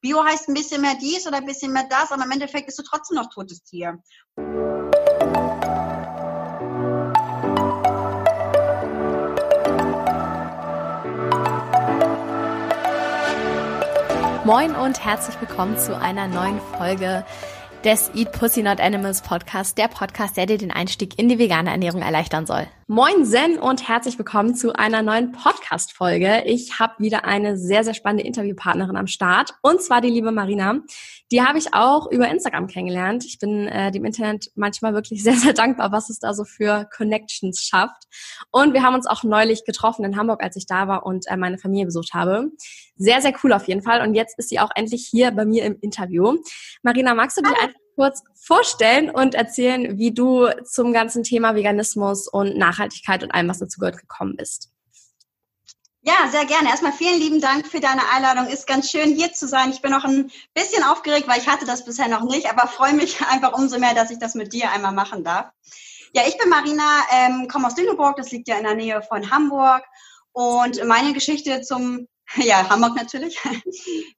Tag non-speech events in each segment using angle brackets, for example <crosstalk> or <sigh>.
Bio heißt ein bisschen mehr dies oder ein bisschen mehr das, aber im Endeffekt bist du trotzdem noch totes Tier. Moin und herzlich willkommen zu einer neuen Folge des Eat Pussy Not Animals Podcast, der Podcast, der dir den Einstieg in die vegane Ernährung erleichtern soll. Moin Zen und herzlich willkommen zu einer neuen Podcast-Folge. Ich habe wieder eine sehr, sehr spannende Interviewpartnerin am Start und zwar die liebe Marina. Die habe ich auch über Instagram kennengelernt. Ich bin äh, dem Internet manchmal wirklich <laughs> sehr, sehr dankbar, was es da so für Connections schafft. Und wir haben uns auch neulich getroffen in Hamburg, als ich da war und äh, meine Familie besucht habe. Sehr, sehr cool auf jeden Fall. Und jetzt ist sie auch endlich hier bei mir im Interview. Marina, magst du dich einfach kurz vorstellen und erzählen, wie du zum ganzen Thema Veganismus und Nachhaltigkeit und allem, was dazu gehört, gekommen bist. Ja, sehr gerne. Erstmal vielen lieben Dank für deine Einladung. Ist ganz schön hier zu sein. Ich bin noch ein bisschen aufgeregt, weil ich hatte das bisher noch nicht, aber freue mich <laughs> einfach umso mehr, dass ich das mit dir einmal machen darf. Ja, ich bin Marina, ähm, komme aus Lüneburg, das liegt ja in der Nähe von Hamburg. Und meine Geschichte zum ja, Hamburg natürlich.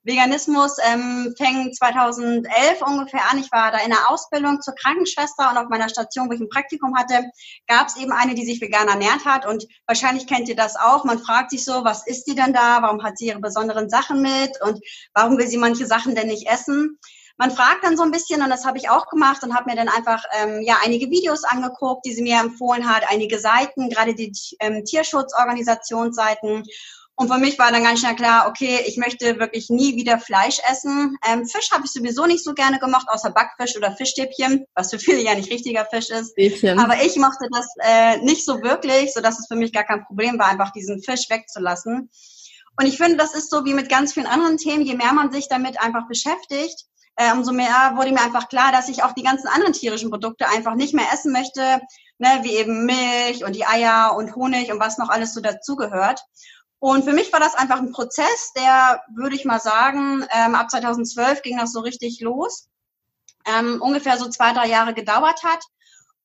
Veganismus ähm, fängt 2011 ungefähr an. Ich war da in der Ausbildung zur Krankenschwester und auf meiner Station, wo ich ein Praktikum hatte, gab es eben eine, die sich vegan ernährt hat. Und wahrscheinlich kennt ihr das auch. Man fragt sich so, was ist die denn da? Warum hat sie ihre besonderen Sachen mit? Und warum will sie manche Sachen denn nicht essen? man fragt dann so ein bisschen und das habe ich auch gemacht und habe mir dann einfach ähm, ja einige Videos angeguckt, die sie mir empfohlen hat, einige Seiten, gerade die ähm, Tierschutzorganisationsseiten und für mich war dann ganz schnell klar, okay, ich möchte wirklich nie wieder Fleisch essen. Ähm, Fisch habe ich sowieso nicht so gerne gemacht, außer Backfisch oder Fischstäbchen, was für viele ja nicht richtiger Fisch ist. Stäbchen. Aber ich mochte das äh, nicht so wirklich, so dass es für mich gar kein Problem war, einfach diesen Fisch wegzulassen. Und ich finde, das ist so wie mit ganz vielen anderen Themen, je mehr man sich damit einfach beschäftigt, äh, umso mehr wurde mir einfach klar, dass ich auch die ganzen anderen tierischen Produkte einfach nicht mehr essen möchte, ne, wie eben Milch und die Eier und Honig und was noch alles so dazugehört. Und für mich war das einfach ein Prozess, der, würde ich mal sagen, ähm, ab 2012 ging das so richtig los, ähm, ungefähr so zwei, drei Jahre gedauert hat.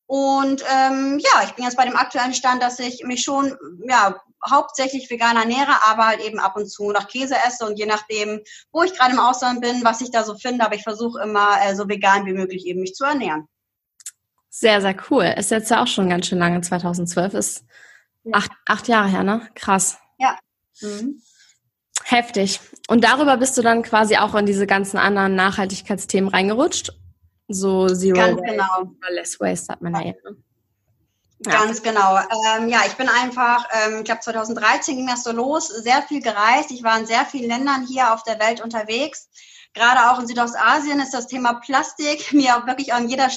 Und ähm, ja, ich bin jetzt bei dem aktuellen Stand, dass ich mich schon ja hauptsächlich vegan ernähre, aber halt eben ab und zu noch Käse esse und je nachdem, wo ich gerade im Ausland bin, was ich da so finde, aber ich versuche immer äh, so vegan wie möglich eben mich zu ernähren. Sehr, sehr cool. Ist jetzt ja auch schon ganz schön lange, 2012 ist acht, acht Jahre her, ne? Krass. Mhm. Heftig. Und darüber bist du dann quasi auch in diese ganzen anderen Nachhaltigkeitsthemen reingerutscht? So Zero Ganz Waste genau. oder Less Waste hat man ja. ja. Ganz genau. Ähm, ja, ich bin einfach, ähm, ich glaube 2013 ging das so los, sehr viel gereist. Ich war in sehr vielen Ländern hier auf der Welt unterwegs. Gerade auch in Südostasien ist das Thema Plastik <laughs> mir wirklich an jeder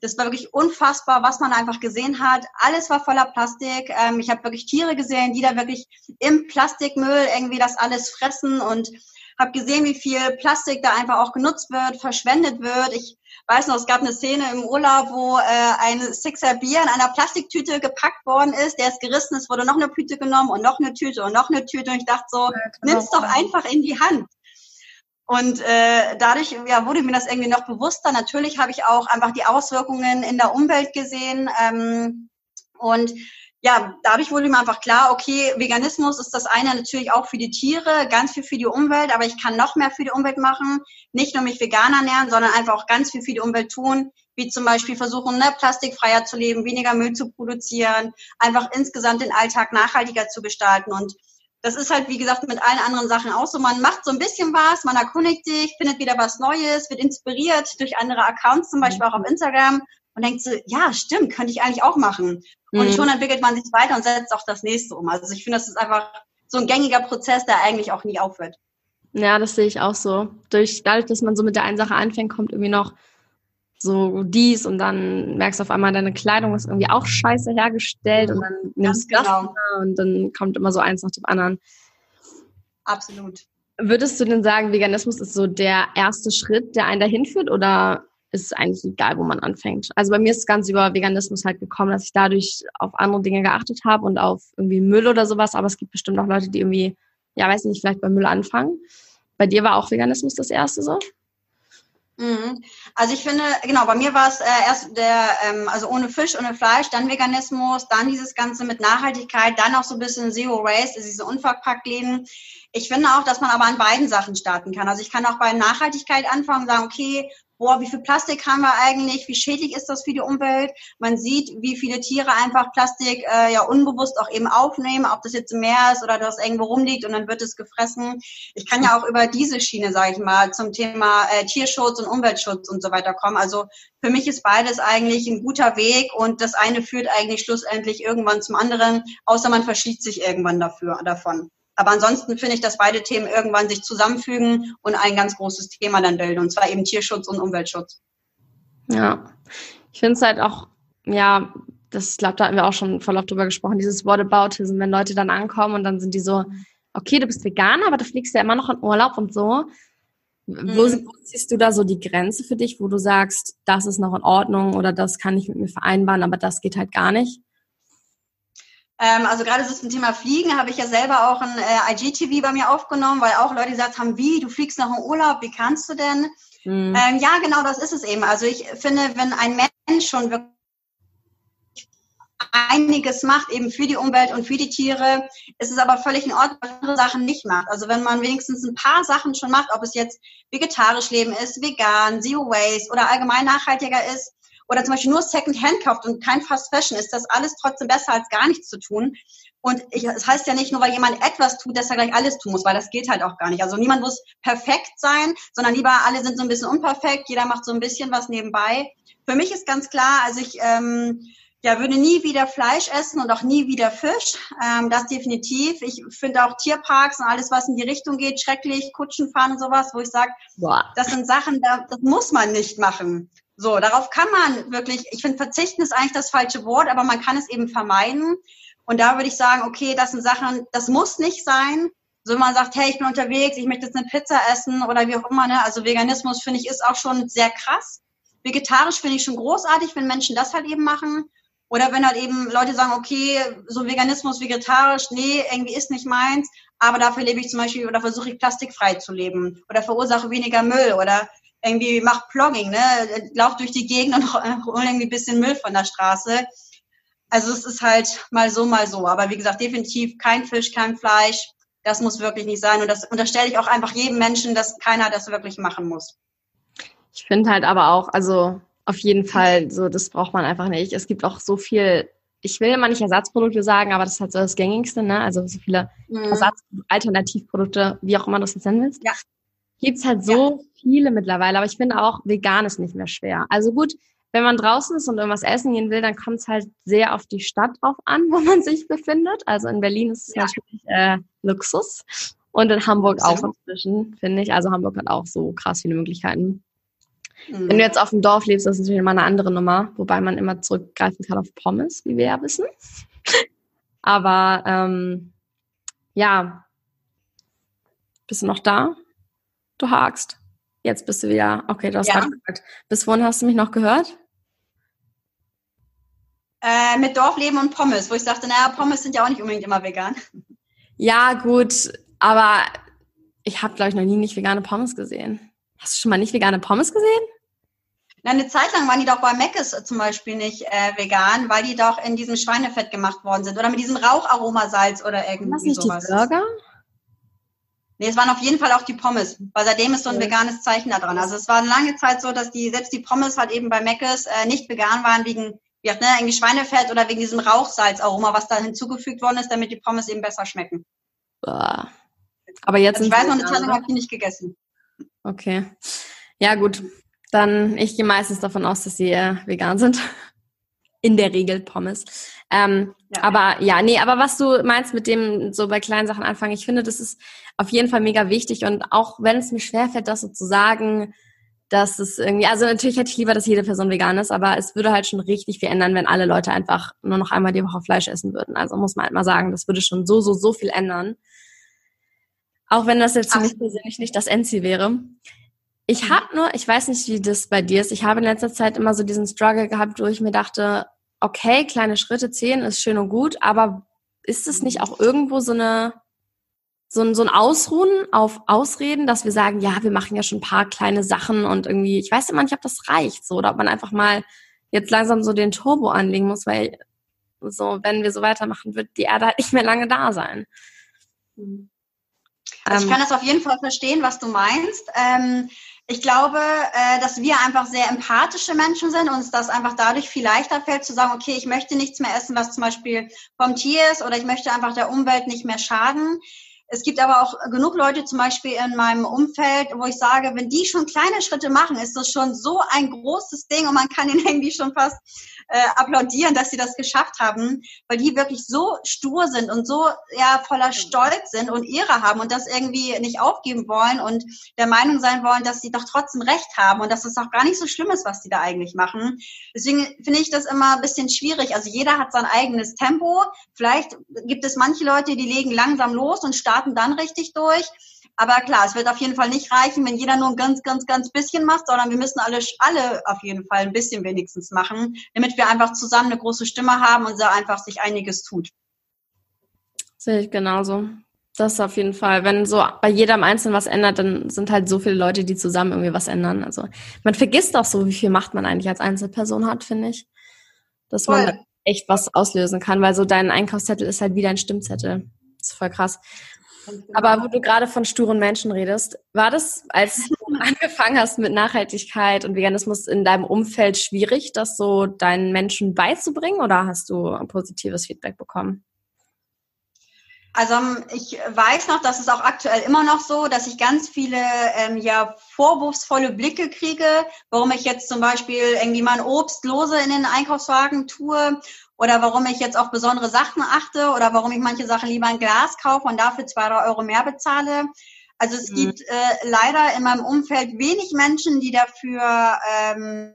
das war wirklich unfassbar, was man einfach gesehen hat. Alles war voller Plastik. Ähm, ich habe wirklich Tiere gesehen, die da wirklich im Plastikmüll irgendwie das alles fressen und habe gesehen, wie viel Plastik da einfach auch genutzt wird, verschwendet wird. Ich weiß noch, es gab eine Szene im Urlaub, wo äh, ein Sixer Bier in einer Plastiktüte gepackt worden ist. Der ist gerissen, es wurde noch eine Tüte genommen und noch eine Tüte und noch eine Tüte. Und ich dachte so, ja, nimm's doch einfach in die Hand. Und äh, dadurch ja, wurde mir das irgendwie noch bewusster. Natürlich habe ich auch einfach die Auswirkungen in der Umwelt gesehen. Ähm, und ja, dadurch wurde mir einfach klar, okay, Veganismus ist das eine natürlich auch für die Tiere, ganz viel für die Umwelt, aber ich kann noch mehr für die Umwelt machen. Nicht nur mich vegan ernähren, sondern einfach auch ganz viel für die Umwelt tun, wie zum Beispiel versuchen, ne, plastikfreier zu leben, weniger Müll zu produzieren, einfach insgesamt den Alltag nachhaltiger zu gestalten. Und das ist halt, wie gesagt, mit allen anderen Sachen auch so. Man macht so ein bisschen was, man erkundigt sich, findet wieder was Neues, wird inspiriert durch andere Accounts, zum Beispiel auch auf Instagram und denkt so, ja, stimmt, könnte ich eigentlich auch machen. Und mhm. schon entwickelt man sich weiter und setzt auch das nächste um. Also ich finde, das ist einfach so ein gängiger Prozess, der eigentlich auch nie aufhört. Ja, das sehe ich auch so. Durch, dadurch, dass man so mit der einen Sache anfängt, kommt irgendwie noch so dies und dann merkst du auf einmal, deine Kleidung ist irgendwie auch scheiße hergestellt und dann nimmst du das genau. und dann kommt immer so eins nach dem anderen. Absolut. Würdest du denn sagen, Veganismus ist so der erste Schritt, der einen dahin führt oder ist es eigentlich egal, wo man anfängt? Also bei mir ist es ganz über Veganismus halt gekommen, dass ich dadurch auf andere Dinge geachtet habe und auf irgendwie Müll oder sowas, aber es gibt bestimmt auch Leute, die irgendwie, ja, weiß nicht, vielleicht beim Müll anfangen. Bei dir war auch Veganismus das erste so? Mhm. Also ich finde, genau, bei mir war es äh, erst der, ähm, also ohne Fisch, ohne Fleisch, dann Veganismus, dann dieses Ganze mit Nachhaltigkeit, dann auch so ein bisschen Zero Waste, also diese Unverpacktläden. Ich finde auch, dass man aber an beiden Sachen starten kann. Also ich kann auch bei Nachhaltigkeit anfangen und sagen, okay, boah, wie viel Plastik haben wir eigentlich, wie schädlich ist das für die Umwelt. Man sieht, wie viele Tiere einfach Plastik äh, ja unbewusst auch eben aufnehmen, ob das jetzt im Meer ist oder das irgendwo rumliegt und dann wird es gefressen. Ich kann ja auch über diese Schiene, sage ich mal, zum Thema äh, Tierschutz und Umweltschutz und so weiter kommen. Also für mich ist beides eigentlich ein guter Weg und das eine führt eigentlich schlussendlich irgendwann zum anderen, außer man verschließt sich irgendwann dafür, davon. Aber ansonsten finde ich, dass beide Themen irgendwann sich zusammenfügen und ein ganz großes Thema dann bilden, und zwar eben Tierschutz und Umweltschutz. Ja, ich finde es halt auch, ja, das, glaube da hatten wir auch schon voll oft drüber gesprochen, dieses Whataboutism, wenn Leute dann ankommen und dann sind die so, okay, du bist Veganer, aber du fliegst ja immer noch in Urlaub und so. Mhm. Wo, wo siehst du da so die Grenze für dich, wo du sagst, das ist noch in Ordnung oder das kann ich mit mir vereinbaren, aber das geht halt gar nicht? Ähm, also gerade so zum Thema Fliegen habe ich ja selber auch ein äh, IGTV bei mir aufgenommen, weil auch Leute gesagt haben, wie, du fliegst nach dem Urlaub, wie kannst du denn? Mhm. Ähm, ja, genau, das ist es eben. Also ich finde, wenn ein Mensch schon wirklich einiges macht, eben für die Umwelt und für die Tiere, ist es aber völlig in Ordnung, wenn man andere Sachen nicht macht. Also wenn man wenigstens ein paar Sachen schon macht, ob es jetzt vegetarisch leben ist, vegan, Zero Waste oder allgemein nachhaltiger ist, oder zum Beispiel nur Secondhand kauft und kein Fast Fashion, ist das alles trotzdem besser als gar nichts zu tun. Und es das heißt ja nicht nur, weil jemand etwas tut, dass er gleich alles tun muss, weil das geht halt auch gar nicht. Also niemand muss perfekt sein, sondern lieber alle sind so ein bisschen unperfekt, jeder macht so ein bisschen was nebenbei. Für mich ist ganz klar, also ich ähm, ja, würde nie wieder Fleisch essen und auch nie wieder Fisch. Ähm, das definitiv. Ich finde auch Tierparks und alles, was in die Richtung geht, schrecklich, Kutschen fahren und sowas, wo ich sage, das sind Sachen, da, das muss man nicht machen. So, darauf kann man wirklich, ich finde, verzichten ist eigentlich das falsche Wort, aber man kann es eben vermeiden. Und da würde ich sagen, okay, das sind Sachen, das muss nicht sein. So, wenn man sagt, hey, ich bin unterwegs, ich möchte jetzt eine Pizza essen oder wie auch immer, ne? Also Veganismus finde ich ist auch schon sehr krass. Vegetarisch finde ich schon großartig, wenn Menschen das halt eben machen. Oder wenn halt eben Leute sagen, okay, so Veganismus, vegetarisch, nee, irgendwie ist nicht meins, aber dafür lebe ich zum Beispiel oder versuche ich plastikfrei zu leben oder verursache weniger Müll oder irgendwie macht Plogging, ne? Lauft durch die Gegend und <laughs> holt irgendwie ein bisschen Müll von der Straße. Also es ist halt mal so, mal so. Aber wie gesagt, definitiv kein Fisch, kein Fleisch. Das muss wirklich nicht sein. Und das unterstelle ich auch einfach jedem Menschen, dass keiner das wirklich machen muss. Ich finde halt aber auch, also auf jeden Fall, so das braucht man einfach nicht. Es gibt auch so viel, ich will immer nicht Ersatzprodukte sagen, aber das ist halt so das Gängigste, ne? Also so viele mhm. Ersatz Alternativprodukte, wie auch immer du es jetzt nennen willst. Ja gibt's halt so ja. viele mittlerweile, aber ich finde auch, vegan ist nicht mehr schwer. Also gut, wenn man draußen ist und irgendwas essen gehen will, dann kommt es halt sehr auf die Stadt drauf an, wo man <laughs> sich befindet. Also in Berlin ist es ja. natürlich äh, Luxus und in Hamburg auch inzwischen, finde ich. Also Hamburg hat auch so krass viele Möglichkeiten. Mhm. Wenn du jetzt auf dem Dorf lebst, das ist natürlich immer eine andere Nummer, wobei man immer zurückgreifen kann auf Pommes, wie wir ja wissen. <laughs> Aber ähm, ja, bist du noch da? Du hakst. Jetzt bist du wieder, okay, du hast ja. gesagt. Bis wohin hast du mich noch gehört? Äh, mit Dorfleben und Pommes, wo ich sagte, naja, Pommes sind ja auch nicht unbedingt immer vegan. Ja, gut, aber ich habe, glaube ich, noch nie nicht vegane Pommes gesehen. Hast du schon mal nicht vegane Pommes gesehen? Na, eine Zeit lang waren die doch bei Mc's zum Beispiel nicht äh, vegan, weil die doch in diesem Schweinefett gemacht worden sind oder mit diesem Raucharomasalz oder irgendwie Was nicht sowas. Die Burger? Nee, es waren auf jeden Fall auch die Pommes, weil seitdem ist so ein veganes Zeichen da dran. Also es war lange Zeit so, dass die, selbst die Pommes halt eben bei Mc's äh, nicht vegan waren wegen, wie auch, ne, irgendwie Schweinefett oder wegen diesem Rauchsalzaroma, was da hinzugefügt worden ist, damit die Pommes eben besser schmecken. Boah. Aber jetzt also ich weiß noch, eine Zeit lang habe ich nicht gegessen. Okay. Ja, gut. Dann, ich gehe meistens davon aus, dass sie äh, vegan sind in der Regel Pommes. Ähm, ja. Aber ja, nee, aber was du meinst mit dem so bei kleinen Sachen anfangen, ich finde, das ist auf jeden Fall mega wichtig und auch wenn es mir schwerfällt, das so zu sagen, dass es irgendwie, also natürlich hätte ich lieber, dass jede Person vegan ist, aber es würde halt schon richtig viel ändern, wenn alle Leute einfach nur noch einmal die Woche Fleisch essen würden. Also muss man halt mal sagen, das würde schon so, so, so viel ändern. Auch wenn das jetzt für mich persönlich nicht das Endziel wäre. Ich habe nur, ich weiß nicht, wie das bei dir ist. Ich habe in letzter Zeit immer so diesen Struggle gehabt, wo ich mir dachte, okay, kleine Schritte zählen ist schön und gut, aber ist es nicht auch irgendwo so eine so ein, so ein Ausruhen auf Ausreden, dass wir sagen, ja, wir machen ja schon ein paar kleine Sachen und irgendwie, ich weiß immer nicht, ob das reicht, so, oder ob man einfach mal jetzt langsam so den Turbo anlegen muss, weil so, wenn wir so weitermachen, wird die Erde halt nicht mehr lange da sein. Also ich ähm. kann das auf jeden Fall verstehen, was du meinst. Ähm, ich glaube, äh, dass wir einfach sehr empathische Menschen sind und uns das einfach dadurch viel leichter fällt zu sagen, okay, ich möchte nichts mehr essen, was zum Beispiel vom Tier ist oder ich möchte einfach der Umwelt nicht mehr schaden. Es gibt aber auch genug Leute zum Beispiel in meinem Umfeld, wo ich sage, wenn die schon kleine Schritte machen, ist das schon so ein großes Ding und man kann ihnen <laughs> irgendwie schon fast äh, applaudieren, dass sie das geschafft haben, weil die wirklich so stur sind und so ja voller Stolz sind und Ehre haben und das irgendwie nicht aufgeben wollen und der Meinung sein wollen, dass sie doch trotzdem Recht haben und dass es auch gar nicht so schlimm ist, was die da eigentlich machen. Deswegen finde ich das immer ein bisschen schwierig. Also jeder hat sein eigenes Tempo. Vielleicht gibt es manche Leute, die legen langsam los und starten dann richtig durch. Aber klar, es wird auf jeden Fall nicht reichen, wenn jeder nur ein ganz, ganz, ganz bisschen macht, sondern wir müssen alle, alle auf jeden Fall ein bisschen wenigstens machen, damit wir einfach zusammen eine große Stimme haben und da einfach sich einiges tut. Sehe ich genauso. Das auf jeden Fall. Wenn so bei jedem Einzelnen was ändert, dann sind halt so viele Leute, die zusammen irgendwie was ändern. Also man vergisst auch so, wie viel Macht man eigentlich als Einzelperson hat, finde ich. Dass voll. man echt was auslösen kann, weil so dein Einkaufszettel ist halt wie dein Stimmzettel. Das ist voll krass. Aber wo du gerade von sturen Menschen redest, war das, als <laughs> du angefangen hast mit Nachhaltigkeit und Veganismus in deinem Umfeld schwierig, das so deinen Menschen beizubringen oder hast du ein positives Feedback bekommen? Also ich weiß noch, dass es auch aktuell immer noch so, dass ich ganz viele ähm, ja vorwurfsvolle Blicke kriege, warum ich jetzt zum Beispiel irgendwie mein Obst lose in den Einkaufswagen tue oder warum ich jetzt auf besondere Sachen achte oder warum ich manche Sachen lieber in Glas kaufe und dafür zwei, drei Euro mehr bezahle. Also es mhm. gibt äh, leider in meinem Umfeld wenig Menschen, die dafür ähm,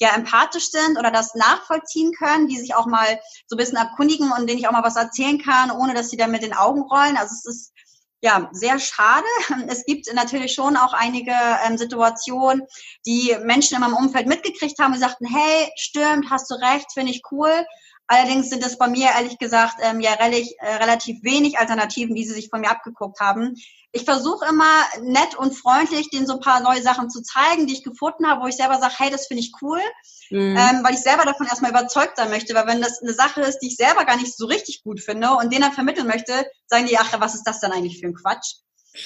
ja empathisch sind oder das nachvollziehen können, die sich auch mal so ein bisschen erkundigen und denen ich auch mal was erzählen kann, ohne dass sie dann mit den Augen rollen. Also es ist ja, sehr schade. <laughs> Es gibt natürlich schon auch einige ähm, Situationen, die Menschen in meinem Umfeld mitgekriegt haben und sagten, hey, stimmt, hast du recht, finde ich cool. Allerdings sind es bei mir ehrlich gesagt ähm, ja relativ, äh, relativ wenig Alternativen, die sie sich von mir abgeguckt haben. Ich versuche immer nett und freundlich, denen so ein paar neue Sachen zu zeigen, die ich gefunden habe, wo ich selber sage, hey, das finde ich cool, mhm. ähm, weil ich selber davon erstmal überzeugt sein möchte. Weil wenn das eine Sache ist, die ich selber gar nicht so richtig gut finde und denen dann vermitteln möchte, sagen die, ach, was ist das denn eigentlich für ein Quatsch?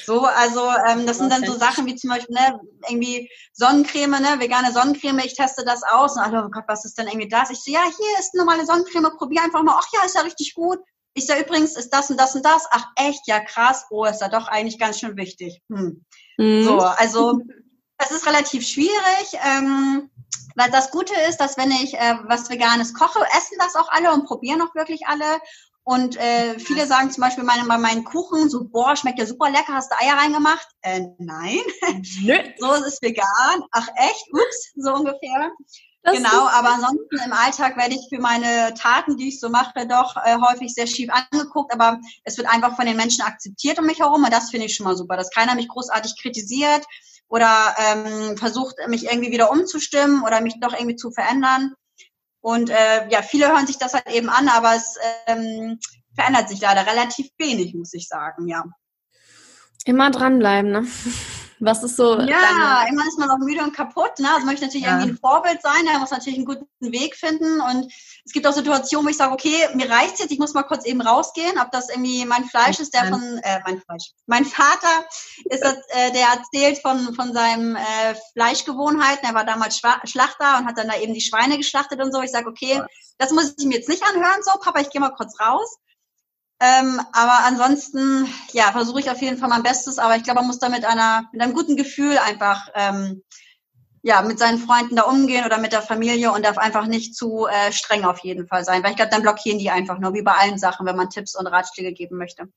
So, also ähm, das sind dann so Sachen wie zum Beispiel ne, irgendwie Sonnencreme, ne, vegane Sonnencreme, ich teste das aus und alle, oh Gott, was ist denn irgendwie das? Ich so, ja, hier ist eine normale Sonnencreme, probier einfach mal, ach ja, ist ja richtig gut. Ich sage übrigens, ist das und das und das. Ach echt, ja krass, oh, ist ja doch eigentlich ganz schön wichtig. Hm. Mhm. So, also es ist relativ schwierig. Ähm, weil das Gute ist, dass wenn ich äh, was Veganes koche, essen das auch alle und probieren auch wirklich alle. Und äh, viele sagen zum Beispiel meine, bei meinen Kuchen so, boah, schmeckt ja super lecker, hast du Eier reingemacht? Äh, nein. Nö. <laughs> so ist es vegan. Ach echt? Ups, so ungefähr. Das genau, aber ansonsten im Alltag werde ich für meine Taten, die ich so mache, doch äh, häufig sehr schief angeguckt, aber es wird einfach von den Menschen akzeptiert um mich herum und das finde ich schon mal super, dass keiner mich großartig kritisiert oder ähm, versucht, mich irgendwie wieder umzustimmen oder mich doch irgendwie zu verändern. Und äh, ja, viele hören sich das halt eben an, aber es ähm, verändert sich leider relativ wenig, muss ich sagen, ja. Immer dranbleiben, ne? Was ist so? Ja, deine... immer ist man auch müde und kaputt. Ne? Also möchte natürlich ja. irgendwie ein Vorbild sein. Er muss natürlich einen guten Weg finden. Und es gibt auch Situationen, wo ich sage, okay, mir reicht's jetzt, ich muss mal kurz eben rausgehen. Ob das irgendwie mein Fleisch ist, der von, äh, mein Fleisch. Mein Vater ist das, äh, der erzählt von, von seinem äh, Fleischgewohnheiten. Er war damals Schlachter und hat dann da eben die Schweine geschlachtet und so. Ich sage, okay, das muss ich mir jetzt nicht anhören. So, Papa, ich gehe mal kurz raus. Ähm, aber ansonsten, ja, versuche ich auf jeden Fall mein Bestes. Aber ich glaube, man muss da mit einer, mit einem guten Gefühl einfach, ähm, ja, mit seinen Freunden da umgehen oder mit der Familie und darf einfach nicht zu äh, streng auf jeden Fall sein. Weil ich glaube, dann blockieren die einfach nur, wie bei allen Sachen, wenn man Tipps und Ratschläge geben möchte.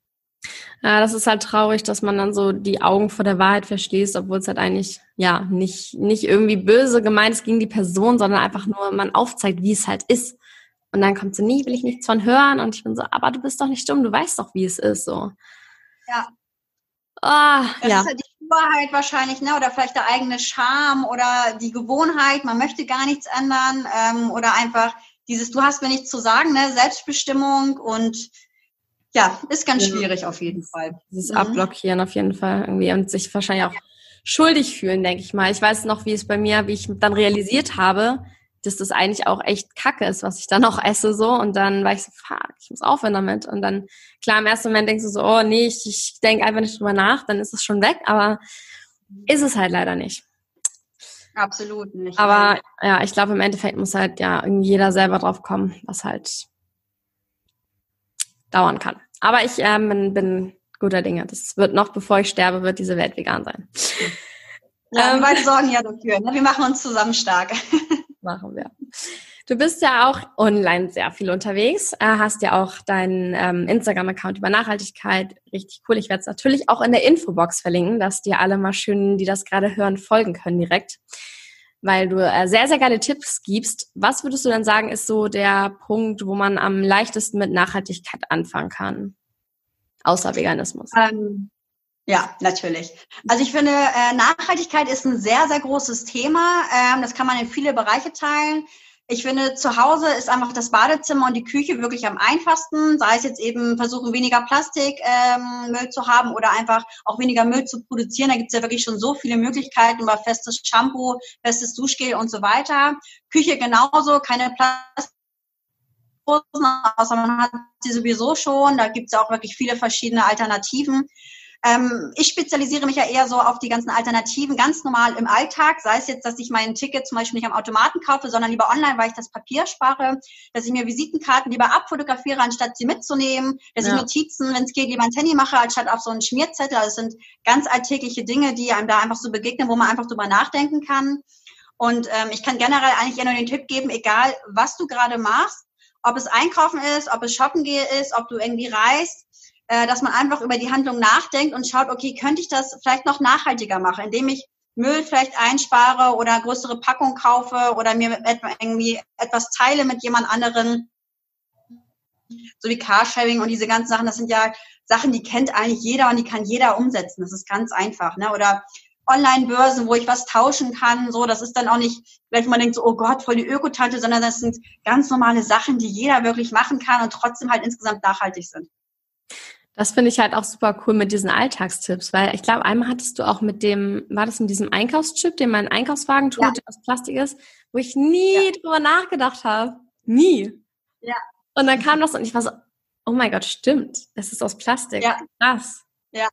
Ja, das ist halt traurig, dass man dann so die Augen vor der Wahrheit verschließt, obwohl es halt eigentlich, ja, nicht, nicht irgendwie böse gemeint ist gegen die Person, sondern einfach nur man aufzeigt, wie es halt ist. Und dann kommt sie nie, will ich nichts von hören. Und ich bin so, aber du bist doch nicht dumm, du weißt doch, wie es ist. So. Ja. Oh, das ja. ist halt die Wahrheit wahrscheinlich, ne? Oder vielleicht der eigene Charme oder die Gewohnheit, man möchte gar nichts ändern. Ähm, oder einfach dieses, du hast mir nichts zu sagen, ne? Selbstbestimmung und ja, ist ganz ja. schwierig auf jeden Fall. Dieses mhm. Abblockieren auf jeden Fall irgendwie und sich wahrscheinlich auch schuldig fühlen, denke ich mal. Ich weiß noch, wie es bei mir, wie ich dann realisiert habe, dass das eigentlich auch echt kacke ist, was ich dann auch esse so und dann war ich so, fuck, ich muss aufhören damit und dann, klar, im ersten Moment denkst du so, oh nee, ich, ich denke einfach nicht drüber nach, dann ist es schon weg, aber ist es halt leider nicht. Absolut nicht. Aber ja, ich glaube, im Endeffekt muss halt ja jeder selber drauf kommen, was halt dauern kann. Aber ich ähm, bin, bin guter Dinge. Das wird noch, bevor ich sterbe, wird diese Welt vegan sein. Ja, ähm, wir beide sorgen ja dafür. Ne? Wir machen uns zusammen stark. <laughs> machen wir. Du bist ja auch online sehr viel unterwegs, äh, hast ja auch deinen ähm, Instagram-Account über Nachhaltigkeit. Richtig cool. Ich werde es natürlich auch in der Infobox verlinken, dass dir alle mal schön, die das gerade hören, folgen können direkt. Weil du äh, sehr, sehr geile Tipps gibst. Was würdest du denn sagen, ist so der Punkt, wo man am leichtesten mit Nachhaltigkeit anfangen kann? Außer Veganismus. Ähm, ja, natürlich. Also ich finde, äh, Nachhaltigkeit ist ein sehr, sehr großes Thema. Ähm, das kann man in viele Bereiche teilen. Ich finde, zu Hause ist einfach das Badezimmer und die Küche wirklich am einfachsten. Sei es jetzt eben versuchen, weniger Plastikmüll ähm, zu haben oder einfach auch weniger Müll zu produzieren. Da gibt es ja wirklich schon so viele Möglichkeiten über festes Shampoo, festes Duschgel und so weiter. Küche genauso, keine Plastik außer man hat sie sowieso schon. Da gibt es ja auch wirklich viele verschiedene Alternativen. Ähm, ich spezialisiere mich ja eher so auf die ganzen Alternativen, ganz normal im Alltag, sei es jetzt, dass ich mein Ticket zum Beispiel nicht am Automaten kaufe, sondern lieber online, weil ich das Papier spare, dass ich mir Visitenkarten lieber abfotografiere, anstatt sie mitzunehmen, dass ja. ich Notizen, wenn es geht, lieber ein Handy mache, anstatt auf so einen Schmierzettel. Also das sind ganz alltägliche Dinge, die einem da einfach so begegnen, wo man einfach drüber nachdenken kann. Und ähm, ich kann generell eigentlich eher nur den Tipp geben, egal was du gerade machst, ob es Einkaufen ist, ob es Shoppen gehe ist, ob du irgendwie reist, äh, dass man einfach über die Handlung nachdenkt und schaut, okay, könnte ich das vielleicht noch nachhaltiger machen, indem ich Müll vielleicht einspare oder größere Packung kaufe oder mir irgendwie etwas teile mit jemand anderen, so wie Carsharing und diese ganzen Sachen, das sind ja Sachen, die kennt eigentlich jeder und die kann jeder umsetzen. Das ist ganz einfach. Ne? Oder Online-Börsen, wo ich was tauschen kann. So, das ist dann auch nicht, wenn man denkt so, oh Gott, voll die Ökotante, sondern das sind ganz normale Sachen, die jeder wirklich machen kann und trotzdem halt insgesamt nachhaltig sind. Das finde ich halt auch super cool mit diesen Alltagstipps, weil ich glaube, einmal hattest du auch mit dem, war das mit diesem Einkaufschip, den mein Einkaufswagen tut, ja. der aus Plastik ist, wo ich nie ja. drüber nachgedacht habe. Nie. Ja. Und dann kam das und ich war so, oh mein Gott, stimmt, es ist aus Plastik. Ja. Krass. Ja.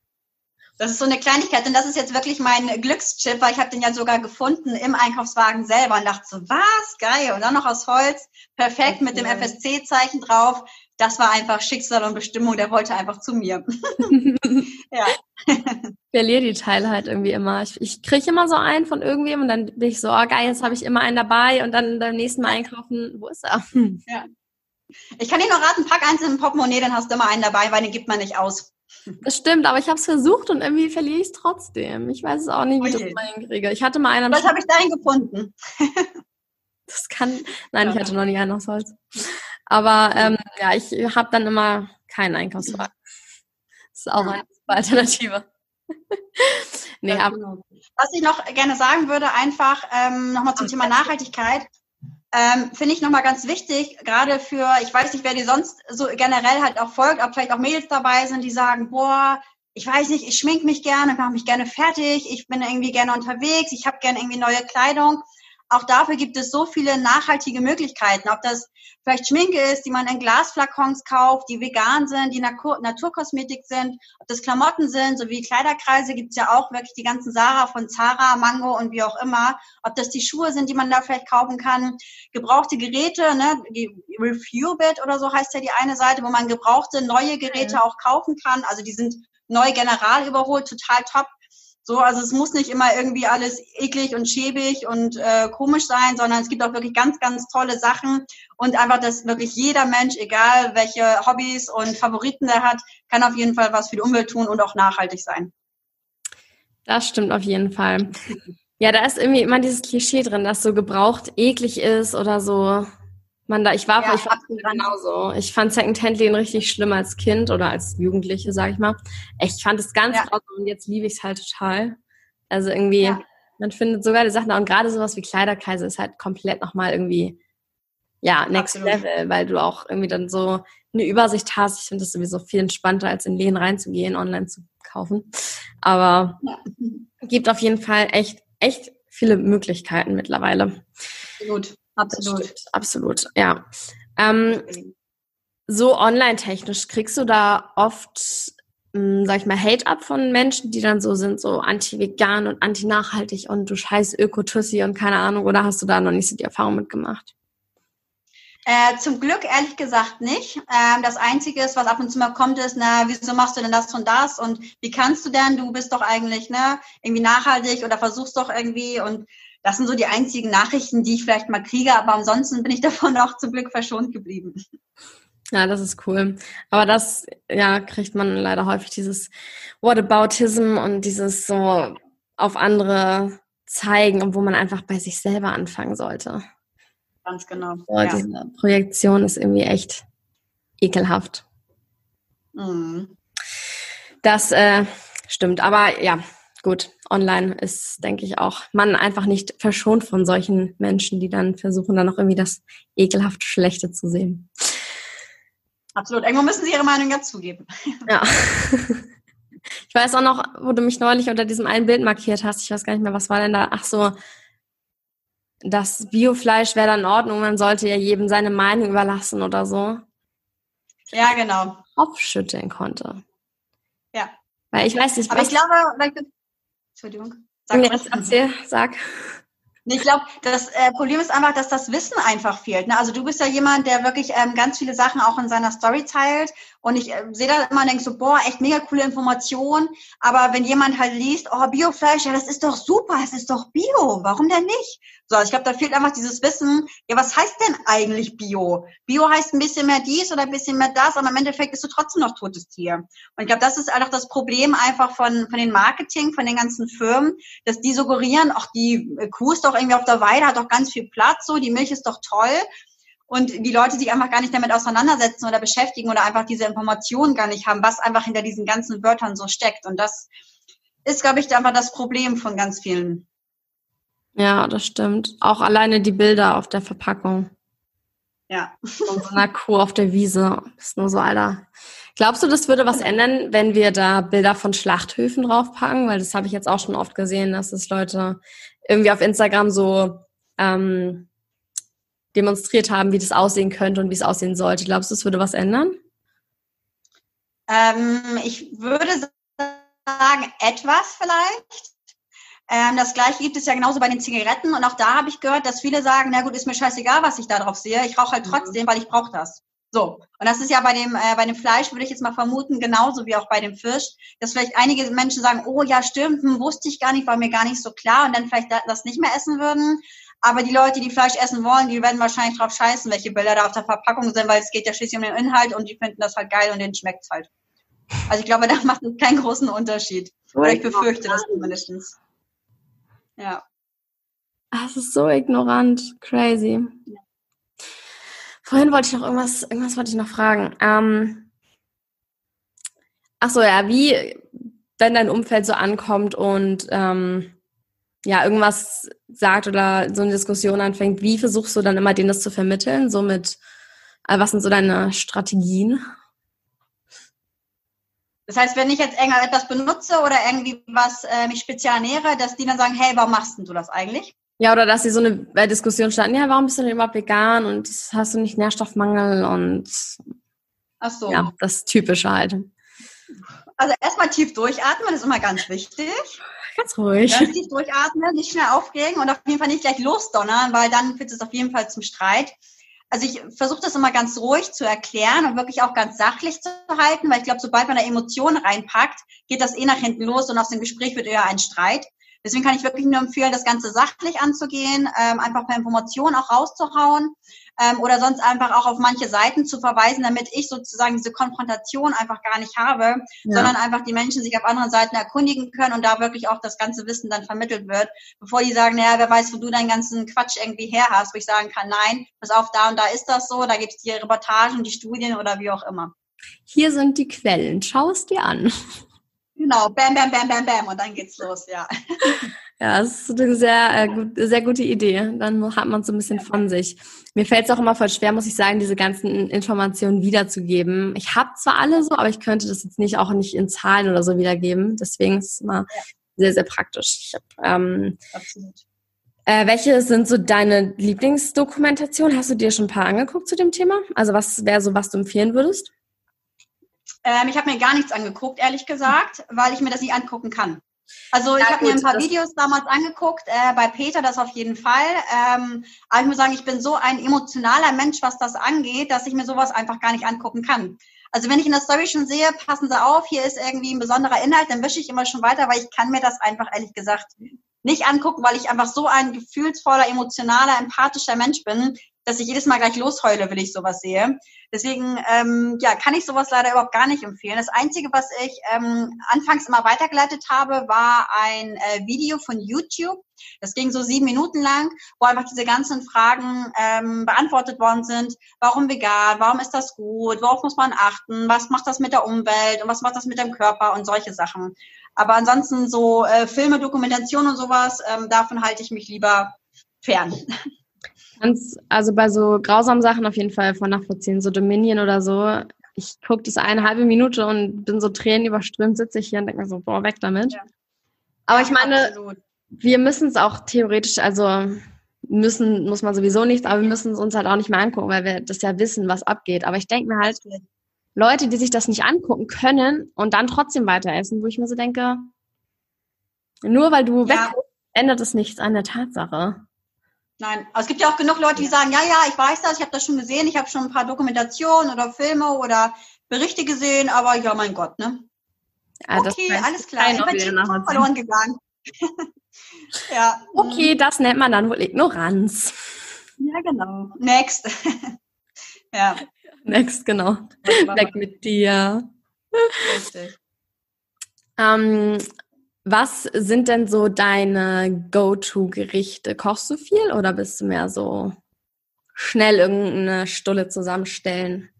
Das ist so eine Kleinigkeit und das ist jetzt wirklich mein Glückschip, weil ich habe den ja sogar gefunden im Einkaufswagen selber und dachte so, was, geil. Und dann noch aus Holz, perfekt okay. mit dem FSC-Zeichen drauf das war einfach Schicksal und Bestimmung, der wollte einfach zu mir. <laughs> ja. Ich verliere die Teile halt irgendwie immer. Ich, ich kriege immer so einen von irgendwem und dann bin ich so, oh geil, jetzt habe ich immer einen dabei und dann beim nächsten Mal einkaufen, wo ist er? <laughs> Ja. Ich kann dir nur raten, pack eins in ein Portemonnaie, dann hast du immer einen dabei, weil den gibt man nicht aus. <laughs> Das stimmt, aber ich habe es versucht und irgendwie verliere ich es trotzdem. Ich weiß es auch nicht, wie ich das mal hinkriege. Ich hatte mal einen. Was habe ich dahin gefunden? das kann. Nein, ja. ich hatte noch nie einen aus Holz. Aber ähm, ja, ich habe dann immer keinen Einkaufswagen. Das ist auch eine Alternative. <laughs> nee, aber genau. Was ich noch gerne sagen würde, einfach ähm, nochmal zum Thema Nachhaltigkeit. Ähm, Finde ich nochmal ganz wichtig, gerade für, ich weiß nicht, wer die sonst so generell halt auch folgt, ob vielleicht auch Mädels dabei sind, die sagen, boah, ich weiß nicht, ich schmink mich gerne, mache mich gerne fertig, ich bin irgendwie gerne unterwegs, ich habe gerne irgendwie neue Kleidung. Auch dafür gibt es so viele nachhaltige Möglichkeiten. Ob das vielleicht Schminke ist, die man in Glasflakons kauft, die vegan sind, die Natur Naturkosmetik sind, ob das Klamotten sind, so wie Kleiderkreise gibt's ja auch wirklich die ganzen Sarah von Zara, Mango und wie auch immer. Ob das die Schuhe sind, die man da vielleicht kaufen kann. Gebrauchte Geräte, ne, die Reviewbit oder so heißt ja die eine Seite, wo man gebrauchte neue Geräte mhm. auch kaufen kann. Also die sind neu general überholt, total top. So, also es muss nicht immer irgendwie alles eklig und schäbig und äh, komisch sein, sondern es gibt auch wirklich ganz, ganz tolle Sachen und einfach, dass wirklich jeder Mensch, egal welche Hobbys und Favoriten er hat, kann auf jeden Fall was für die Umwelt tun und auch nachhaltig sein. Das stimmt auf jeden Fall. Ja, da ist irgendwie immer dieses Klischee drin, dass so gebraucht eklig ist oder so man da, ich war, ja, ich war genauso. Ich fand Secondhand-Läden richtig schlimm als Kind oder als Jugendliche, sag ich mal. Ich fand es ganz ja. grausam und jetzt liebe ich es halt total. Also irgendwie, ja. man findet sogar die Sachen da und gerade sowas wie Kleiderkreise ist halt komplett nochmal irgendwie, ja, next Absolut. level, weil du auch irgendwie dann so eine Übersicht hast. Ich finde das sowieso viel entspannter, als in Läden reinzugehen, online zu kaufen. Aber gibt auf jeden Fall echt, echt viele Möglichkeiten mittlerweile. Gut. Absolut. Absolut, ja. Ähm, so online-technisch kriegst du da oft, mh, hm, sag ich mal, Hate ab von Menschen, die dann so sind, so anti-vegan und anti-nachhaltig und du scheiß Ökotussi und keine Ahnung, oder hast du da noch nicht so die Erfahrung mitgemacht? Äh, zum Glück ehrlich gesagt nicht. Ähm, das Einzige ist, was ab und zu mal kommt, ist, na, wieso machst du denn das und das und wie kannst du denn? Du bist doch eigentlich ne, irgendwie nachhaltig oder versuchst doch irgendwie und das sind so die einzigen Nachrichten, die ich vielleicht mal kriege, aber ansonsten bin ich <laughs> davon auch zum Glück verschont geblieben. Ja, das ist cool. Aber das, ja, kriegt man leider häufig dieses Whataboutism und dieses so auf andere zeigen, obwohl man einfach bei sich selber anfangen sollte. Ganz genau. So, ja. Diese Projektion ist irgendwie echt ekelhaft. Mhm. Das äh, stimmt. Aber ja, gut. Online ist, denke ich, auch man einfach nicht verschont von solchen Menschen, die dann versuchen, dann noch irgendwie das ekelhaft Schlechte zu sehen. Absolut. Irgendwo müssen sie ihre Meinung ja zugeben. Ja. <laughs> Ich weiß auch noch, wo du mich neulich unter diesem einen Bild markiert hast. Ich weiß gar nicht mehr, was war denn da? Ach so, das Biofleisch wäre dann in Ordnung, man sollte ja jedem seine Meinung überlassen oder so. Ja, genau. Aufschütteln konnte. Ja. Weil ich weiß nicht. Aber ich glaube, Entschuldigung. Sag nee, erzähl, sag. Ich glaube, das äh, Problem ist einfach, dass das Wissen einfach fehlt. Ne? Also du bist ja jemand, der wirklich ähm, ganz viele Sachen auch in seiner Story teilt. Und ich äh, sehe da immer und denke so, boah, echt mega coole Information. Aber wenn jemand halt liest, oh, Biofleisch, ja, das ist doch super, es ist doch Bio, warum denn nicht? So, also ich glaube, da fehlt einfach dieses Wissen, ja, was heißt denn eigentlich Bio? Bio heißt ein bisschen mehr dies oder ein bisschen mehr das, aber im Endeffekt bist du trotzdem noch totes Tier. Und ich glaube, das ist einfach das Problem einfach von, von den Marketing, von den ganzen Firmen, dass die suggerieren, ach, die Kuh ist doch irgendwie auf der Weide, hat doch ganz viel Platz, so, die Milch ist doch toll. Und die Leute sich einfach gar nicht damit auseinandersetzen oder beschäftigen oder einfach diese Informationen gar nicht haben, was einfach hinter diesen ganzen Wörtern so steckt. Und das ist, glaube ich, einfach das Problem von ganz vielen. Ja, das stimmt. Auch alleine die Bilder auf der Verpackung. Ja. Von so einer Kuh auf der Wiese. Ist nur so, Alter. Glaubst du, das würde was ändern, wenn wir da Bilder von Schlachthöfen draufpacken? Weil das habe ich jetzt auch schon oft gesehen, dass es Leute irgendwie auf Instagram so ähm, demonstriert haben, wie das aussehen könnte und wie es aussehen sollte. Glaubst du, das würde was ändern? Ähm, ich würde sagen, etwas vielleicht. Ähm, das gleiche gibt es ja genauso bei den Zigaretten. Und auch da habe ich gehört, dass viele sagen, na gut, ist mir scheißegal, was ich da drauf sehe. Ich rauche halt mhm. trotzdem, weil ich brauche das. So. Und das ist ja bei dem, äh, bei dem Fleisch, würde ich jetzt mal vermuten, genauso wie auch bei dem Fisch, dass vielleicht einige Menschen sagen, oh ja, stimmt, hm, wusste ich gar nicht, war mir gar nicht so klar und dann vielleicht das nicht mehr essen würden. Aber die Leute, die Fleisch essen wollen, die werden wahrscheinlich drauf scheißen, welche Bilder da auf der Verpackung sind, weil es geht ja schließlich um den Inhalt und die finden das halt geil und denen schmeckt's halt. Also ich glaube, <laughs> da macht es keinen großen Unterschied. Oder ich befürchte das zumindest. Ja. Das ist so ignorant. Crazy. Ja. Vorhin wollte ich noch irgendwas, irgendwas wollte ich noch fragen. Ähm, ach so, ja, wie, wenn dein Umfeld so ankommt und ähm, ja, irgendwas sagt oder so eine Diskussion anfängt, wie versuchst du dann immer denen das zu vermitteln? So mit, äh, was sind so deine Strategien? Das heißt, wenn ich jetzt etwas benutze oder irgendwie was äh, mich speziell ernähre, dass die dann sagen, hey, warum machst du das eigentlich? Ja, oder dass sie so eine äh, Diskussion standen, ja, warum bist du denn überhaupt vegan und hast du nicht Nährstoffmangel und Ach so. ja, das Typische halt. Also erstmal tief durchatmen, das ist immer ganz wichtig. Ganz ruhig. Ganz tief durchatmen, nicht schnell aufregen und auf jeden Fall nicht gleich losdonnern, weil dann führt es auf jeden Fall zum Streit also ich versuche das immer ganz ruhig zu erklären und wirklich auch ganz sachlich zu halten, weil ich glaube, sobald man da Emotionen reinpackt, geht das eh nach hinten los und aus dem Gespräch wird eher ein Streit. Deswegen kann ich wirklich nur empfehlen, das Ganze sachlich anzugehen, ähm, einfach per Information auch rauszuhauen ähm, oder sonst einfach auch auf manche Seiten zu verweisen, damit ich sozusagen diese Konfrontation einfach gar nicht habe, ja. sondern einfach die Menschen sich auf anderen Seiten erkundigen können und da wirklich auch das ganze Wissen dann vermittelt wird, bevor die sagen, naja, wer weiß, wo du deinen ganzen Quatsch irgendwie her hast, wo ich sagen kann, nein, pass auf, da und da ist das so, da gibt's die Reportagen, die Studien oder wie auch immer. Hier sind die Quellen, schau es dir an. Genau, bam, bam, bam, bam, bam und dann geht's los, ja. <laughs> Ja, das ist eine sehr, äh, gut, sehr gute Idee. Dann hat man so ein bisschen von sich. Mir fällt es auch immer voll schwer, muss ich sagen, diese ganzen Informationen wiederzugeben. Ich habe zwar alle so, aber ich könnte das jetzt nicht auch nicht in Zahlen oder so wiedergeben. Deswegen ist es immer ja. sehr, sehr praktisch. Hab, ähm, Absolut. Äh, welche sind so deine Lieblingsdokumentationen? Hast du dir schon ein paar angeguckt zu dem Thema? Also was wäre so, was du empfehlen würdest? Ähm, ich habe mir gar nichts angeguckt, ehrlich gesagt, weil ich mir das nicht angucken kann. Also ja, ich habe mir ein paar Videos damals angeguckt, äh, bei Peter das auf jeden Fall. Ähm, aber ich muss sagen, ich bin so ein emotionaler Mensch, was das angeht, dass ich mir sowas einfach gar nicht angucken kann. Also wenn ich in der Story schon sehe, passen Sie auf, hier ist irgendwie ein besonderer Inhalt, dann wische ich immer schon weiter, weil ich kann mir das einfach ehrlich gesagt nicht angucken, weil ich einfach so ein gefühlsvoller, emotionaler, empathischer Mensch bin, dass ich jedes Mal gleich losheule, wenn ich sowas sehe. Deswegen ähm, ja, kann ich sowas leider überhaupt gar nicht empfehlen. Das Einzige, was ich ähm, anfangs immer weitergeleitet habe, war ein äh, Video von YouTube. Das ging so sieben Minuten lang, wo einfach diese ganzen Fragen ähm, beantwortet worden sind. Warum vegan? Warum ist das gut? Worauf muss man achten? Was macht das mit der Umwelt? Und was macht das mit dem Körper? Und solche Sachen. Aber ansonsten so äh, Filme, Dokumentation und sowas, ähm, davon halte ich mich lieber fern. <laughs> Ganz, also bei so grausamen Sachen auf jeden Fall von nachvollziehen, so Dominion oder so. Ich gucke das eine halbe Minute und bin so Tränen überströmt, sitze ich hier und denke mir so, boah, weg damit. Ja. Aber ich meine, Absolut. wir müssen es auch theoretisch, also müssen, muss man sowieso nichts, aber wir müssen es uns halt auch nicht mehr angucken, weil wir das ja wissen, was abgeht. Aber ich denke mir halt, Leute, die sich das nicht angucken können und dann trotzdem weiter essen, wo ich mir so denke, nur weil du ja. weg bist, ändert es nichts an der Tatsache. Nein, aber es gibt ja auch genug Leute, die sagen, ja, ja, ich weiß das, ich habe das schon gesehen, ich habe schon ein paar Dokumentationen oder Filme oder Berichte gesehen, aber ja, mein Gott, ne? Ja, okay, alles klar. Ich bin verloren gegangen. <laughs> ja. Okay, das nennt man dann wohl Ignoranz. Ja, genau. Next. <laughs> ja. <laughs> Next, genau. Weg mit dir. Richtig. Ähm, was sind denn so deine Go-To-Gerichte? Kochst du viel oder bist du mehr so schnell irgendeine Stulle zusammenstellen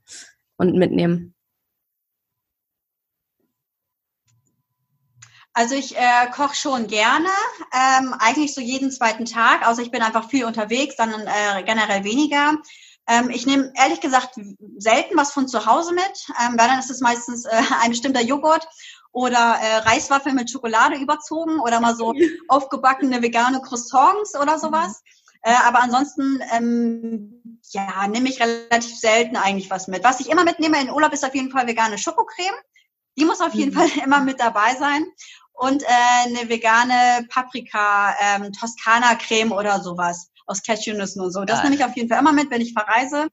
und mitnehmen? Also ich äh, koche schon gerne, ähm, eigentlich so jeden zweiten Tag, außer ich bin einfach viel unterwegs, dann äh, generell weniger. Ähm, ich nehme ehrlich gesagt selten was von zu Hause mit, ähm, weil dann ist es meistens äh, <laughs> ein bestimmter Joghurt oder äh, Reiswaffeln mit Schokolade überzogen oder mal so <laughs> aufgebackene vegane Croissants oder sowas. Mhm. Äh, aber ansonsten, ähm, ja, nehme ich relativ selten eigentlich was mit. Was ich immer mitnehme in Urlaub ist auf jeden Fall vegane Schokocreme. Die muss auf jeden mhm. Fall <laughs> immer mit dabei sein. Und äh, eine vegane Paprika, ähm, Toskana-Creme oder sowas aus Cashewnüssen und so. Das nehme ich auf jeden Fall immer mit, wenn ich verreise.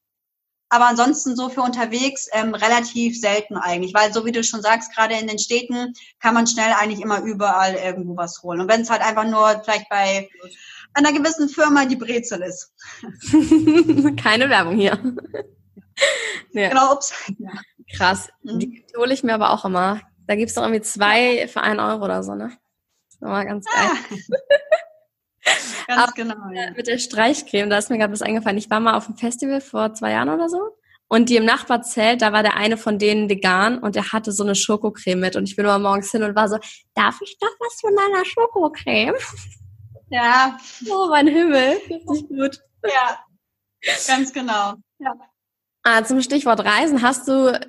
Aber ansonsten so für unterwegs ähm, relativ selten eigentlich, weil so wie du schon sagst, gerade in den Städten kann man schnell eigentlich immer überall irgendwo was holen. Und wenn es halt einfach nur vielleicht bei einer gewissen Firma die Brezel ist. <laughs> Keine Werbung hier. <laughs> ja. Genau, ups. Ja. Krass. Mhm. Die hole ich mir aber auch immer. Da gibt es doch irgendwie zwei für einen Euro oder so, ne? Das ist immer ganz geil. Ah. <laughs> Ganz Aber genau. Ja. Mit der Streichcreme, da ist mir gerade was eingefallen. Ich war mal auf einem Festival vor zwei Jahren oder so. Und die im Nachbarzelt, da war der eine von denen vegan und der hatte so eine Schokocreme mit. Und ich bin immer morgens hin und war so, darf ich doch was von deiner Schokocreme? Ja. Oh, mein Himmel. Richtig gut. Ja, ganz genau. Ja. Ah, zum Stichwort Reisen, hast du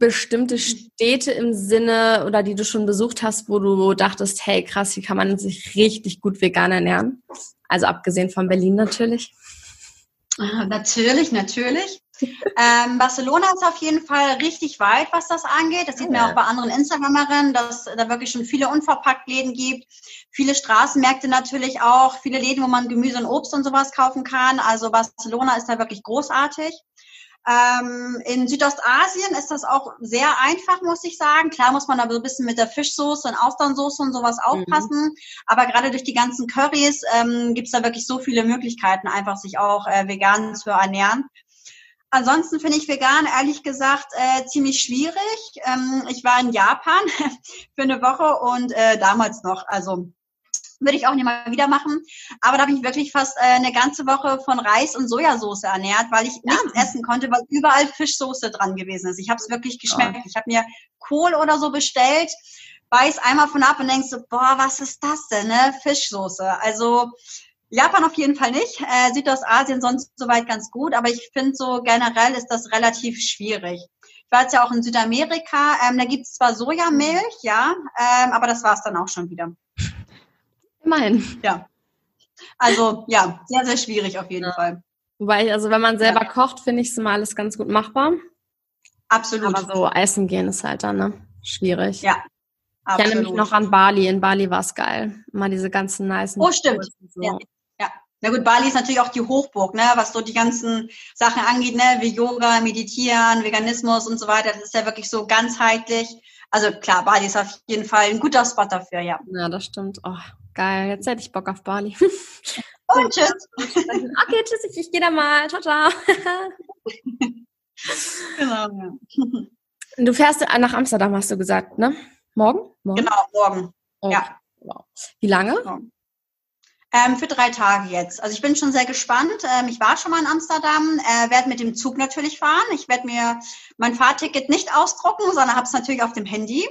bestimmte Städte im Sinne oder die du schon besucht hast, wo du dachtest, hey krass, hier kann man sich richtig gut vegan ernähren? Also abgesehen von Berlin natürlich. Ah, natürlich, natürlich. ähm, Barcelona ist auf jeden Fall richtig weit, was das angeht. Das sieht man auch bei anderen Instagramerinnen, dass da wirklich schon viele Unverpacktläden gibt. Viele Straßenmärkte natürlich auch, viele Läden, wo man Gemüse und Obst und sowas kaufen kann. Also Barcelona ist da wirklich großartig. Ähm, in Südostasien ist das auch sehr einfach, muss ich sagen. Klar muss man aber so ein bisschen mit der Fischsoße und Austernsoße und sowas mhm. aufpassen. Mhm. Aber gerade durch die ganzen Currys ähm, gibt es da wirklich so viele Möglichkeiten, einfach sich auch äh, vegan zu ernähren. Ansonsten finde ich vegan ehrlich gesagt äh, ziemlich schwierig. Ähm, ich war in Japan <laughs> für eine Woche und äh, damals noch, also würde ich auch nicht mal wieder machen. Aber da habe ich wirklich fast äh, eine ganze Woche von Reis und Sojasauce ernährt, weil ich ja. nichts essen konnte, weil überall Fischsoße dran gewesen ist. Ich habe es wirklich geschmeckt. Oh. Ich habe mir Kohl oder so bestellt, beiß einmal von ab und denkst so, boah, was ist das denn, ne? Fischsoße. Also Japan auf jeden Fall nicht. Äh, Südostasien sonst soweit ganz gut, aber ich finde so generell ist das relativ schwierig. Ich war jetzt ja auch in Südamerika, ähm, da gibt's zwar Sojamilch, ja, ähm, aber das war's dann auch schon wieder. Immerhin. Ja. Also ja, sehr, sehr schwierig auf jeden ja. Fall. Wobei, also wenn man selber ja. kocht, finde ich es immer alles ganz gut machbar. Absolut. Aber so essen gehen ist halt dann, ne? Schwierig. Ja. Absolut. Ich erinnere mich noch an Bali. In Bali war es geil. Mal diese ganzen nice. Oh, stimmt. So. Ja. ja. Na gut, Bali ist natürlich auch die Hochburg, ne, was so die ganzen Sachen angeht, ne, wie Yoga, Meditieren, Veganismus und so weiter. Das ist ja wirklich so ganzheitlich. Also klar, Bali ist auf jeden Fall ein guter Spot dafür, ja. Ja, das stimmt. Oh, geil. Jetzt hätte ich Bock auf Bali. Oh, tschüss. <laughs> Okay, tschüss, ich, ich gehe da mal. Ciao, ciao. <laughs> genau, ja. Du fährst nach Amsterdam, hast du gesagt, ne? Morgen? morgen? Genau, morgen. Okay. Ja. Wow. Wie lange? Ähm, für drei Tage jetzt. Also ich bin schon sehr gespannt. Ähm, ich war schon mal in Amsterdam, äh, werde mit dem Zug natürlich fahren. Ich werde mir mein Fahrticket nicht ausdrucken, sondern habe es natürlich auf dem Handy.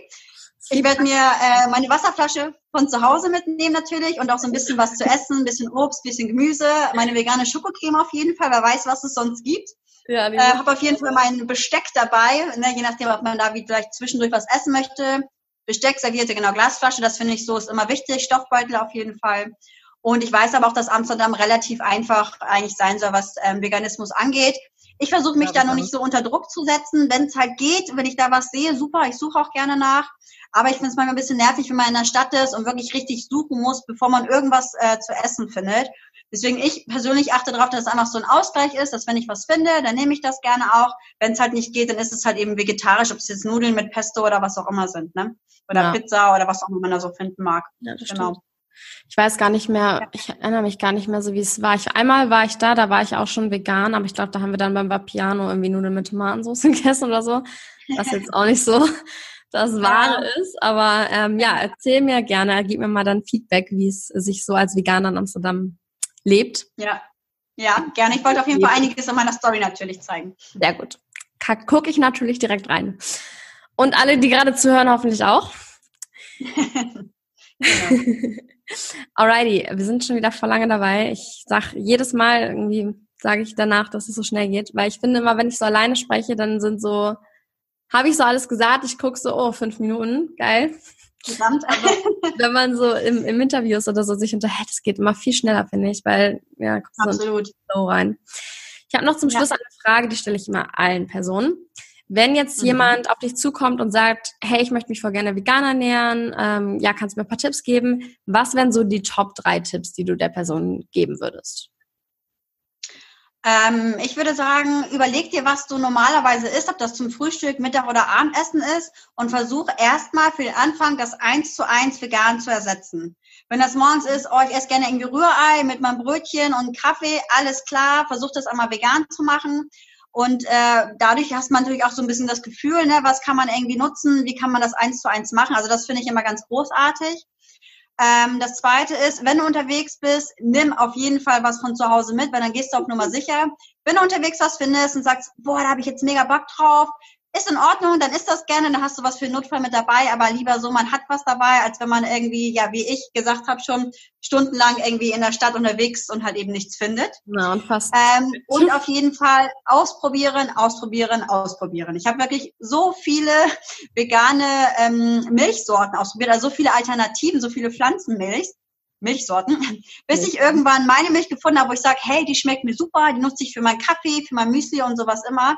Ich werde mir äh, meine Wasserflasche von zu Hause mitnehmen natürlich und auch so ein bisschen was zu essen, ein bisschen Obst, ein bisschen Gemüse, meine vegane Schokocreme auf jeden Fall, wer weiß, was es sonst gibt. Ja, äh, habe auf jeden Fall mein Besteck dabei, ne, je nachdem, ob man da wie vielleicht zwischendurch was essen möchte. Besteck, servierte, genau, Glasflasche, das finde ich so, ist immer wichtig. Stoffbeutel auf jeden Fall. Und ich weiß aber auch, dass Amsterdam relativ einfach eigentlich sein soll, was ähm, Veganismus angeht. Ich versuche mich ja, da noch nicht so unter Druck zu setzen. Wenn es halt geht, wenn ich da was sehe, super, ich suche auch gerne nach. Aber ich finde es manchmal ein bisschen nervig, wenn man in der Stadt ist und wirklich richtig suchen muss, bevor man irgendwas äh, zu essen findet. Deswegen ich persönlich achte darauf, dass es einfach so ein Ausgleich ist, dass wenn ich was finde, dann nehme ich das gerne auch. Wenn es halt nicht geht, dann ist es halt eben vegetarisch, ob es jetzt Nudeln mit Pesto oder was auch immer sind, ne? Oder ja. Pizza oder was auch immer man da so finden mag. Ja, das genau. Stimmt. Ich weiß gar nicht mehr, ich erinnere mich gar nicht mehr so, wie es war. Ich, einmal war ich da, da war ich auch schon vegan, aber ich glaube, da haben wir dann beim Vapiano irgendwie Nudeln mit Tomatensauce <laughs> gegessen oder so. Was jetzt auch nicht so <laughs> das Wahre ist. Aber ähm, ja, erzähl mir gerne, gib mir mal dann Feedback, wie es sich so als Veganer in Amsterdam lebt. Ja, ja, gerne. Ich wollte auf jeden Fall einiges in meiner Story natürlich zeigen. Sehr gut. Gucke ich natürlich direkt rein. Und alle, die gerade zuhören, hoffentlich auch. <laughs> genau. Alrighty, wir sind schon wieder vor lange dabei. Ich sag jedes Mal irgendwie, sage ich danach, dass es so schnell geht, weil ich finde immer, wenn ich so alleine spreche, dann sind so, habe ich so alles gesagt, ich gucke so, oh, fünf Minuten, geil. Verdammt. Aber <laughs> wenn man so im, im Interviews oder so sich unterhält, es geht immer viel schneller, finde ich, weil, ja, Absolut. so rein. Ich habe noch zum Schluss ja. eine Frage, die stelle ich immer allen Personen. Wenn jetzt mhm. jemand auf dich zukommt und sagt, hey, ich möchte mich voll gerne vegan ernähren, ähm, ja, kannst du mir ein paar Tipps geben? Was wären so die Top drei Tipps, die du der Person geben würdest? Ähm, ich würde sagen, überleg dir, was du normalerweise isst, ob das zum Frühstück, Mittag oder Abendessen ist und versuch erstmal für den Anfang das eins zu eins vegan zu ersetzen. Wenn das morgens ist, oh, ich esse gerne irgendwie Rührei mit meinem Brötchen und Kaffee, alles klar, versuch das einmal vegan zu machen. Und äh, dadurch hast man natürlich auch so ein bisschen das Gefühl, ne, was kann man irgendwie nutzen, wie kann man das eins zu eins machen. Also das finde ich immer ganz großartig. Ähm, das zweite ist, wenn du unterwegs bist, nimm auf jeden Fall was von zu Hause mit, weil dann gehst du auf Nummer sicher. Wenn du unterwegs was findest und sagst, boah, da habe ich jetzt mega Bock drauf, ist in Ordnung, dann ist das gerne, dann hast du was für Notfall mit dabei, aber lieber so, man hat was dabei, als wenn man irgendwie, ja, wie ich gesagt habe, schon stundenlang irgendwie in der Stadt unterwegs und halt eben nichts findet. Ja, und fast. Ähm, und auf jeden Fall ausprobieren, ausprobieren, ausprobieren. Ich habe wirklich so viele vegane ähm, Milchsorten ausprobiert, also so viele Alternativen, so viele Pflanzenmilch. Milchsorten, <laughs> bis ich irgendwann meine Milch gefunden habe, wo ich sage, hey, die schmeckt mir super, die nutze ich für meinen Kaffee, für mein Müsli und sowas immer.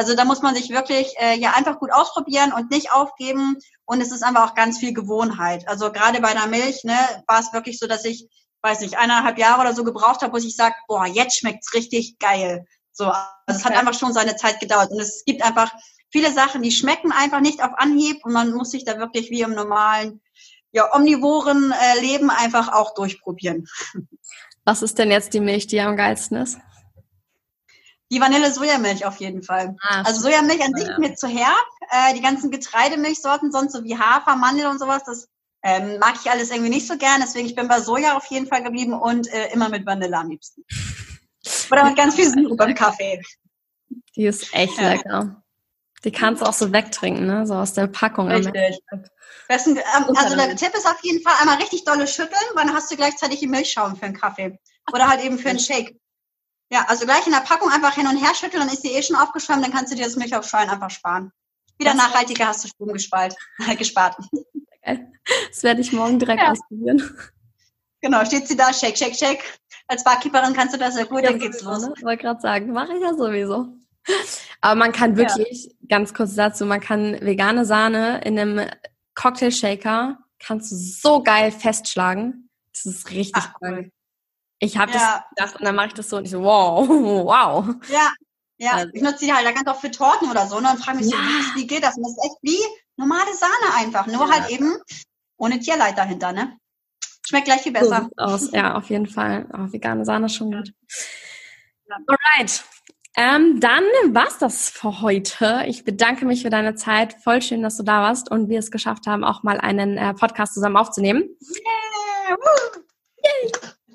Also da muss man sich wirklich äh, ja einfach gut ausprobieren und nicht aufgeben. Und es ist einfach auch ganz viel Gewohnheit. Also gerade bei der Milch ne, war es wirklich so, dass ich, weiß nicht, eineinhalb Jahre oder so gebraucht habe, wo ich sage, boah, jetzt schmeckt's richtig geil. So, also okay. es hat einfach schon seine Zeit gedauert. Und es gibt einfach viele Sachen, die schmecken einfach nicht auf Anhieb und man muss sich da wirklich wie im normalen, ja, omnivoren äh, Leben einfach auch durchprobieren. Was ist denn jetzt die Milch, die am geilsten ist? Die Vanille-Sojamilch auf jeden Fall. Ah, also Sojamilch an sich ja. mir zu herb. Äh, die ganzen Getreidemilchsorten, sonst so wie Hafer, Mandel und sowas, das ähm, mag ich alles irgendwie nicht so gern. Deswegen ich bin bei Soja auf jeden Fall geblieben und äh, immer mit Vanille am liebsten. Oder mit ganz viel <laughs> Sirup beim Kaffee. Die ist echt ja. lecker. Die kannst du auch so wegtrinken, ne? So aus der Packung. Richtig. Besten, ähm, also der Tipp ist auf jeden Fall einmal richtig dolle schütteln, weil dann hast du gleichzeitig die Milchschaum für einen Kaffee. Oder halt eben für einen Shake. Ja, also gleich in der Packung einfach hin und her schütteln, dann ist die eh schon aufgeschäumt, dann kannst du dir das Milchaufschäumen einfach sparen. Wieder das nachhaltiger hast du Strom gespart. <laughs> gespart. Das werde ich morgen direkt ja. ausprobieren. Genau, steht sie da, shake, shake, shake, als Barkeeperin kannst du das ja gut, ja, dann geht's los. Ne? Wollte gerade sagen, mache ich ja sowieso. Aber man kann wirklich, ja. ganz kurz dazu, man kann vegane Sahne in einem Cocktail-Shaker, kannst du so geil festschlagen. Das ist richtig Ach, cool. Ich habe ja. das gedacht und dann mache ich das so und ich so, wow, <laughs> wow. Ja, ja. Also. Ich nutze die halt ganz auch für Torten oder so ne, und frage mich ja. so, wie, geht das? Und das ist echt wie normale Sahne einfach, nur ja. halt eben ohne Tierleid dahinter, ne? Schmeckt gleich viel besser. So aus. Ja, auf jeden Fall. Oh, vegane Sahne schon gut. Alright. Ähm, dann war's das für heute. Ich bedanke mich für deine Zeit. Voll schön, dass du da warst und wir es geschafft haben, auch mal einen äh, Podcast zusammen aufzunehmen. Yeah. Yay.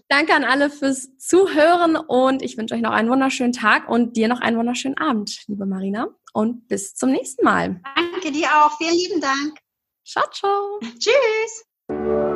Danke an alle fürs Zuhören und ich wünsche euch noch einen wunderschönen Tag und dir noch einen wunderschönen Abend, liebe Marina. Und bis zum nächsten Mal. Danke dir auch. Vielen lieben Dank. Ciao, ciao. Tschüss.